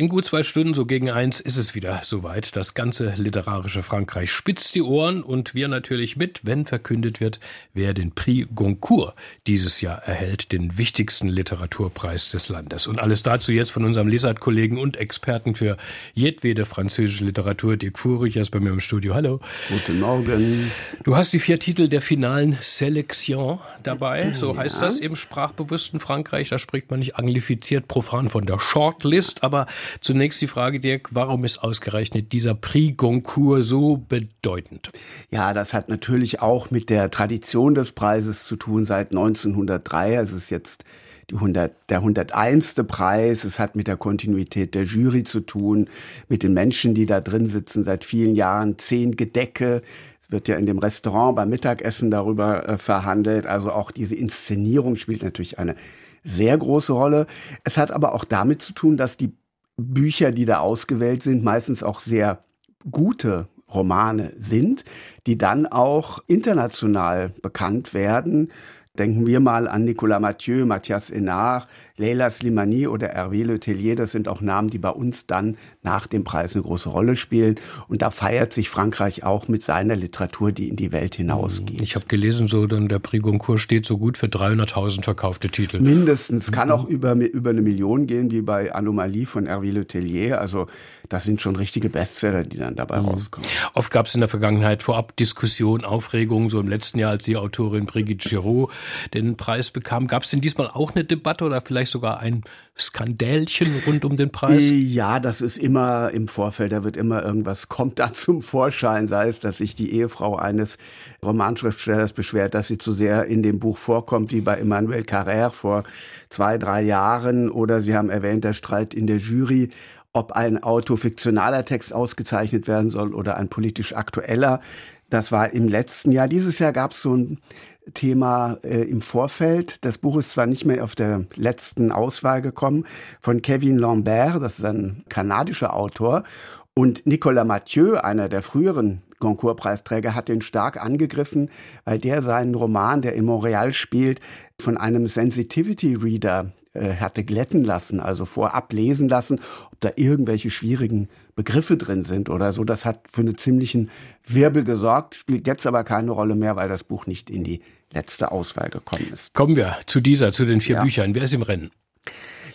in gut zwei Stunden, so gegen eins, ist es wieder soweit. Das ganze literarische Frankreich spitzt die Ohren und wir natürlich mit, wenn verkündet wird, wer den Prix Goncourt dieses Jahr erhält, den wichtigsten Literaturpreis des Landes. Und alles dazu jetzt von unserem Lesart-Kollegen und Experten für jedwede französische Literatur, Dirk Fuhrich, ist bei mir im Studio. Hallo. Guten Morgen. Du hast die vier Titel der finalen Selection dabei, so heißt ja. das im sprachbewussten Frankreich. Da spricht man nicht anglifiziert profan von der Shortlist, aber Zunächst die Frage, Dirk, warum ist ausgerechnet dieser Prix Goncourt so bedeutend? Ja, das hat natürlich auch mit der Tradition des Preises zu tun seit 1903. Es ist jetzt die 100, der 101. Preis. Es hat mit der Kontinuität der Jury zu tun, mit den Menschen, die da drin sitzen seit vielen Jahren. Zehn Gedecke. Es wird ja in dem Restaurant beim Mittagessen darüber äh, verhandelt. Also auch diese Inszenierung spielt natürlich eine sehr große Rolle. Es hat aber auch damit zu tun, dass die Bücher, die da ausgewählt sind, meistens auch sehr gute Romane sind, die dann auch international bekannt werden. Denken wir mal an Nicolas Mathieu, Mathias Enard, Leila Slimani oder Hervé Le Tellier, das sind auch Namen, die bei uns dann nach dem Preis eine große Rolle spielen. Und da feiert sich Frankreich auch mit seiner Literatur, die in die Welt hinausgeht. Ich habe gelesen, so dann der Prix Goncourt steht so gut für 300.000 verkaufte Titel. Mindestens. Kann auch über, über eine Million gehen, wie bei Anomalie von Hervé Le Tellier. Also das sind schon richtige Bestseller, die dann dabei mhm. rauskommen. Oft gab es in der Vergangenheit vorab Diskussionen, Aufregungen. So im letzten Jahr, als die Autorin Brigitte Giraud den Preis bekam. Gab es denn diesmal auch eine Debatte oder vielleicht vielleicht sogar ein Skandälchen rund um den Preis? Ja, das ist immer im Vorfeld, da wird immer irgendwas, kommt da zum Vorschein, sei es, dass sich die Ehefrau eines Romanschriftstellers beschwert, dass sie zu sehr in dem Buch vorkommt, wie bei Emmanuel Carrère vor zwei, drei Jahren, oder Sie haben erwähnt, der Streit in der Jury ob ein autofiktionaler Text ausgezeichnet werden soll oder ein politisch aktueller. Das war im letzten Jahr. Dieses Jahr gab es so ein Thema äh, im Vorfeld. Das Buch ist zwar nicht mehr auf der letzten Auswahl gekommen, von Kevin Lambert, das ist ein kanadischer Autor. Und Nicolas Mathieu, einer der früheren Goncourt-Preisträger, hat den stark angegriffen, weil der seinen Roman, der in Montreal spielt, von einem Sensitivity-Reader äh, hatte glätten lassen, also vorab lesen lassen, ob da irgendwelche schwierigen Begriffe drin sind oder so. Das hat für einen ziemlichen Wirbel gesorgt, spielt jetzt aber keine Rolle mehr, weil das Buch nicht in die letzte Auswahl gekommen ist. Kommen wir zu dieser, zu den vier ja. Büchern. Wer ist im Rennen?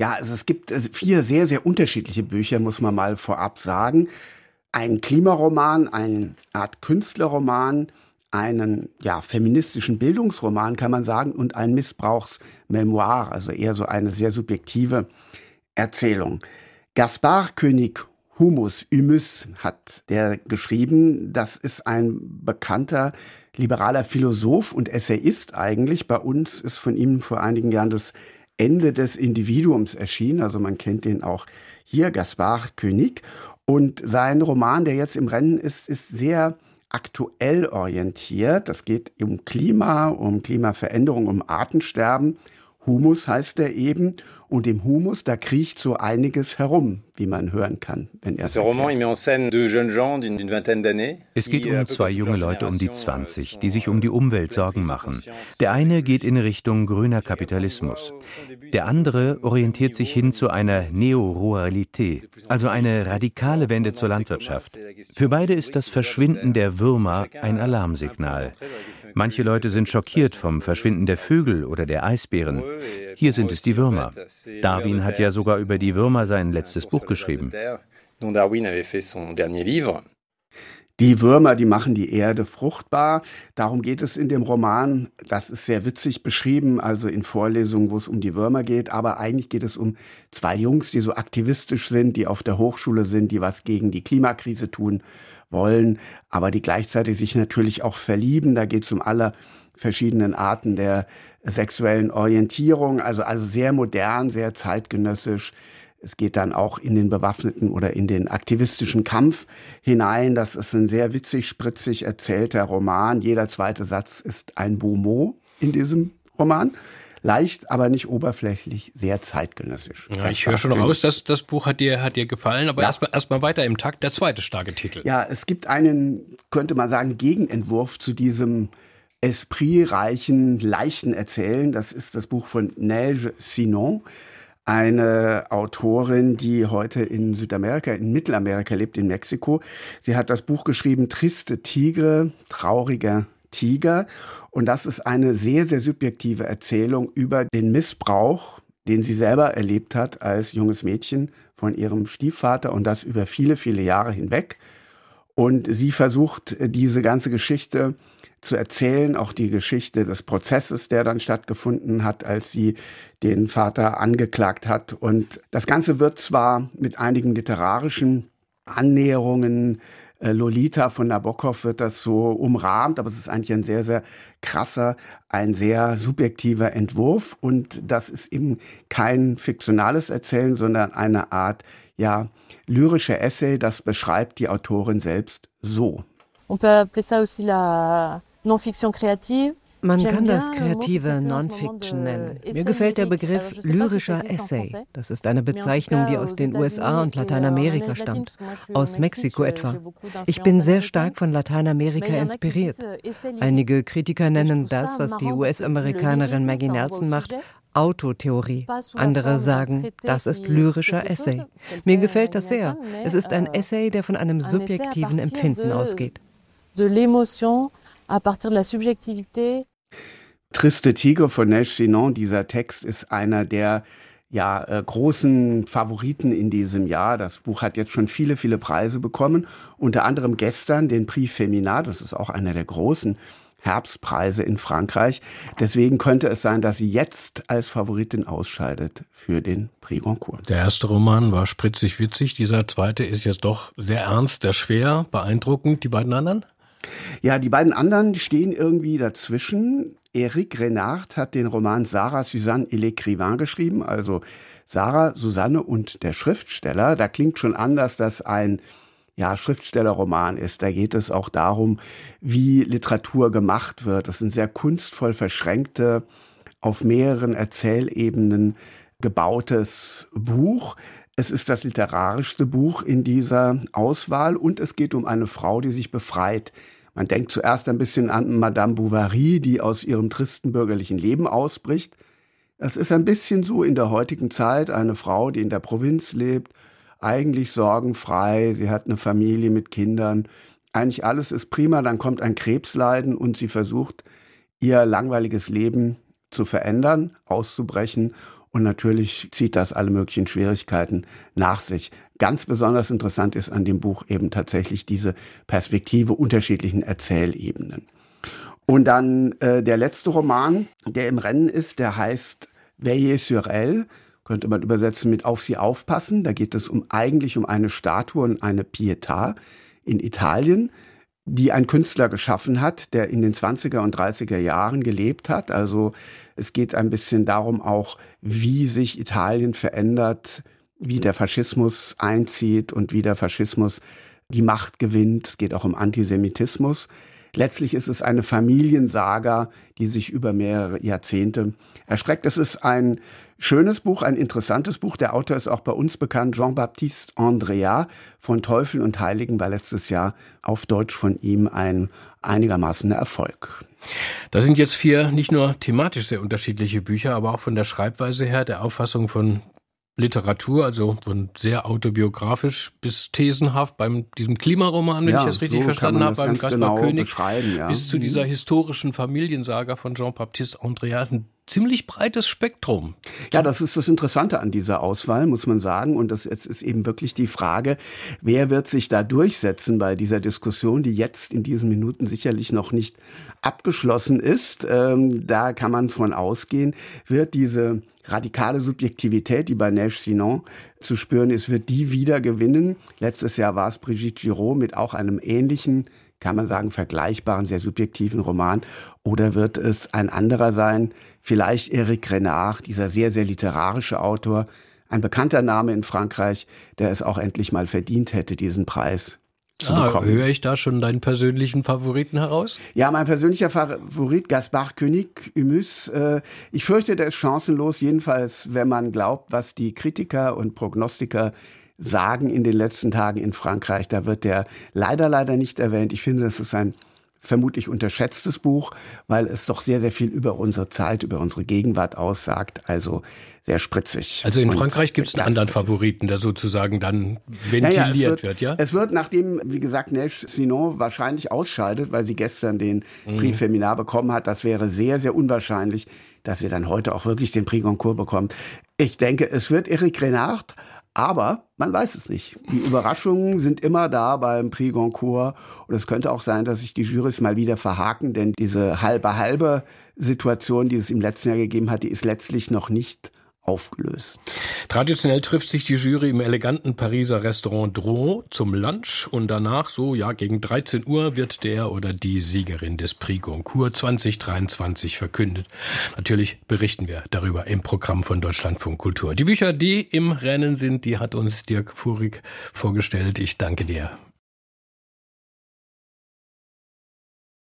Ja, also es gibt äh, vier sehr, sehr unterschiedliche Bücher, muss man mal vorab sagen. Ein Klimaroman, eine Art Künstlerroman, einen ja, feministischen Bildungsroman, kann man sagen, und ein Missbrauchsmemoir, also eher so eine sehr subjektive Erzählung. Gaspar König Humus, Humus hat der geschrieben. Das ist ein bekannter liberaler Philosoph und Essayist eigentlich. Bei uns ist von ihm vor einigen Jahren das Ende des Individuums erschienen. Also man kennt den auch hier, Gaspar König. Und sein Roman, der jetzt im Rennen ist, ist sehr aktuell orientiert. Das geht um Klima, um Klimaveränderung, um Artensterben. Humus heißt er eben. Und im Humus, da kriecht so einiges herum, wie man hören kann, wenn er es Es geht um zwei junge Leute um die 20, die sich um die Umwelt Sorgen machen. Der eine geht in Richtung grüner Kapitalismus. Der andere orientiert sich hin zu einer Neoruralität, also eine radikale Wende zur Landwirtschaft. Für beide ist das Verschwinden der Würmer ein Alarmsignal. Manche Leute sind schockiert vom Verschwinden der Vögel oder der Eisbären. Hier sind es die Würmer. Darwin hat ja sogar über die Würmer sein letztes Buch geschrieben. Die Würmer, die machen die Erde fruchtbar. Darum geht es in dem Roman. Das ist sehr witzig beschrieben, also in Vorlesungen, wo es um die Würmer geht. Aber eigentlich geht es um zwei Jungs, die so aktivistisch sind, die auf der Hochschule sind, die was gegen die Klimakrise tun wollen, aber die gleichzeitig sich natürlich auch verlieben. Da geht es um alle verschiedenen Arten der sexuellen Orientierung, also, also sehr modern, sehr zeitgenössisch. Es geht dann auch in den bewaffneten oder in den aktivistischen Kampf hinein. Das ist ein sehr witzig, spritzig erzählter Roman. Jeder zweite Satz ist ein Beaumot in diesem Roman. Leicht, aber nicht oberflächlich, sehr zeitgenössisch. Ja, ich höre schon raus, dass das Buch hat dir, hat dir gefallen, aber ja. erstmal erst weiter im Takt, der zweite starke Titel. Ja, es gibt einen, könnte man sagen, Gegenentwurf zu diesem espritreichen, leichten Erzählen. Das ist das Buch von Neige Sinon eine Autorin, die heute in Südamerika, in Mittelamerika lebt, in Mexiko. Sie hat das Buch geschrieben, Triste Tigre, trauriger Tiger. Und das ist eine sehr, sehr subjektive Erzählung über den Missbrauch, den sie selber erlebt hat als junges Mädchen von ihrem Stiefvater und das über viele, viele Jahre hinweg. Und sie versucht, diese ganze Geschichte zu erzählen, auch die Geschichte des Prozesses, der dann stattgefunden hat, als sie den Vater angeklagt hat. Und das Ganze wird zwar mit einigen literarischen Annäherungen äh, Lolita von Nabokov wird das so umrahmt, aber es ist eigentlich ein sehr, sehr krasser, ein sehr subjektiver Entwurf und das ist eben kein fiktionales Erzählen, sondern eine Art, ja, lyrische Essay, das beschreibt die Autorin selbst so. On peut appeler ça aussi la Non-Fiction kreative. Man kann das kreative Non-Fiction nennen. Mir gefällt der Begriff lyrischer Essay. Das ist eine Bezeichnung, die aus den USA und Lateinamerika stammt, aus Mexiko etwa. Ich bin sehr stark von Lateinamerika inspiriert. Einige Kritiker nennen das, was die US-Amerikanerin Maggie Nelson macht, Autotheorie. Andere sagen, das ist lyrischer Essay. Mir gefällt das sehr. Es ist ein Essay, der von einem subjektiven Empfinden ausgeht. De l'émotion à partir de la subjectivité. Triste Tigre von Neige Sinon, dieser Text ist einer der ja, äh, großen Favoriten in diesem Jahr. Das Buch hat jetzt schon viele, viele Preise bekommen. Unter anderem gestern den Prix Feminat, das ist auch einer der großen Herbstpreise in Frankreich. Deswegen könnte es sein, dass sie jetzt als Favoritin ausscheidet für den Prix Goncourt. Der erste Roman war spritzig witzig, dieser zweite ist jetzt doch sehr ernst, sehr schwer, beeindruckend. Die beiden anderen? Ja, die beiden anderen stehen irgendwie dazwischen. Eric Renard hat den Roman Sarah, Suzanne et l'écrivain geschrieben, also Sarah, Susanne und der Schriftsteller. Da klingt schon an, dass das ein ja, Schriftstellerroman ist. Da geht es auch darum, wie Literatur gemacht wird. Das ist ein sehr kunstvoll verschränkte, auf mehreren Erzählebenen gebautes Buch. Es ist das literarischste Buch in dieser Auswahl und es geht um eine Frau, die sich befreit. Man denkt zuerst ein bisschen an Madame Bovary, die aus ihrem tristen bürgerlichen Leben ausbricht. Es ist ein bisschen so in der heutigen Zeit eine Frau, die in der Provinz lebt, eigentlich sorgenfrei, sie hat eine Familie mit Kindern, eigentlich alles ist prima, dann kommt ein Krebsleiden und sie versucht, ihr langweiliges Leben zu verändern, auszubrechen und natürlich zieht das alle möglichen Schwierigkeiten nach sich. Ganz besonders interessant ist an dem Buch eben tatsächlich diese Perspektive unterschiedlichen Erzählebenen. Und dann äh, der letzte Roman, der im Rennen ist, der heißt Veillez sur elle, könnte man übersetzen mit Auf sie aufpassen. Da geht es um eigentlich um eine Statue und eine Pietà in Italien die ein Künstler geschaffen hat, der in den 20er und 30er Jahren gelebt hat. Also es geht ein bisschen darum auch, wie sich Italien verändert, wie der Faschismus einzieht und wie der Faschismus die Macht gewinnt. Es geht auch um Antisemitismus. Letztlich ist es eine Familiensaga, die sich über mehrere Jahrzehnte erstreckt. Es ist ein Schönes Buch, ein interessantes Buch. Der Autor ist auch bei uns bekannt, Jean-Baptiste Andrea von Teufel und Heiligen war letztes Jahr auf Deutsch von ihm ein einigermaßen Erfolg. Da sind jetzt vier nicht nur thematisch sehr unterschiedliche Bücher, aber auch von der Schreibweise her, der Auffassung von Literatur, also von sehr autobiografisch bis thesenhaft, beim diesem Klimaroman, wenn ja, ich das richtig so verstanden habe, beim Gaspar genau König, ja. bis zu dieser mhm. historischen Familiensaga von Jean-Baptiste Andreas, ein ziemlich breites Spektrum. Ja, das ist das Interessante an dieser Auswahl, muss man sagen. Und das jetzt ist eben wirklich die Frage, wer wird sich da durchsetzen bei dieser Diskussion, die jetzt in diesen Minuten sicherlich noch nicht abgeschlossen ist. Ähm, da kann man von ausgehen, wird diese radikale Subjektivität, die bei Neige Sinon zu spüren ist, wird die wieder gewinnen. Letztes Jahr war es Brigitte Giraud mit auch einem ähnlichen kann man sagen, vergleichbaren, sehr subjektiven Roman? Oder wird es ein anderer sein? Vielleicht Eric Renard, dieser sehr, sehr literarische Autor, ein bekannter Name in Frankreich, der es auch endlich mal verdient hätte, diesen Preis zu ah, bekommen. Höre ich da schon deinen persönlichen Favoriten heraus? Ja, mein persönlicher Favorit, Gaspard König, Humus. Äh, ich fürchte, der ist chancenlos, jedenfalls, wenn man glaubt, was die Kritiker und Prognostiker sagen in den letzten Tagen in Frankreich. Da wird der leider, leider nicht erwähnt. Ich finde, das ist ein vermutlich unterschätztes Buch, weil es doch sehr, sehr viel über unsere Zeit, über unsere Gegenwart aussagt. Also sehr spritzig. Also in Frankreich gibt es einen anderen Favoriten, der sozusagen dann ventiliert naja, wird, wird, ja? Es wird, nachdem, wie gesagt, Neige Sinon wahrscheinlich ausscheidet, weil sie gestern den mhm. Prix Femina bekommen hat, das wäre sehr, sehr unwahrscheinlich, dass sie dann heute auch wirklich den Prix Goncourt bekommt. Ich denke, es wird Eric Renard, aber man weiß es nicht. Die Überraschungen sind immer da beim Prix Goncourt. Und es könnte auch sein, dass sich die Jurys mal wieder verhaken, denn diese halbe-halbe Situation, die es im letzten Jahr gegeben hat, die ist letztlich noch nicht aufgelöst. Traditionell trifft sich die Jury im eleganten Pariser Restaurant Dron zum Lunch und danach, so ja, gegen 13 Uhr wird der oder die Siegerin des Prix Goncourt 2023 verkündet. Natürlich berichten wir darüber im Programm von Deutschlandfunk Kultur. Die Bücher, die im Rennen sind, die hat uns Dirk Furig vorgestellt. Ich danke dir.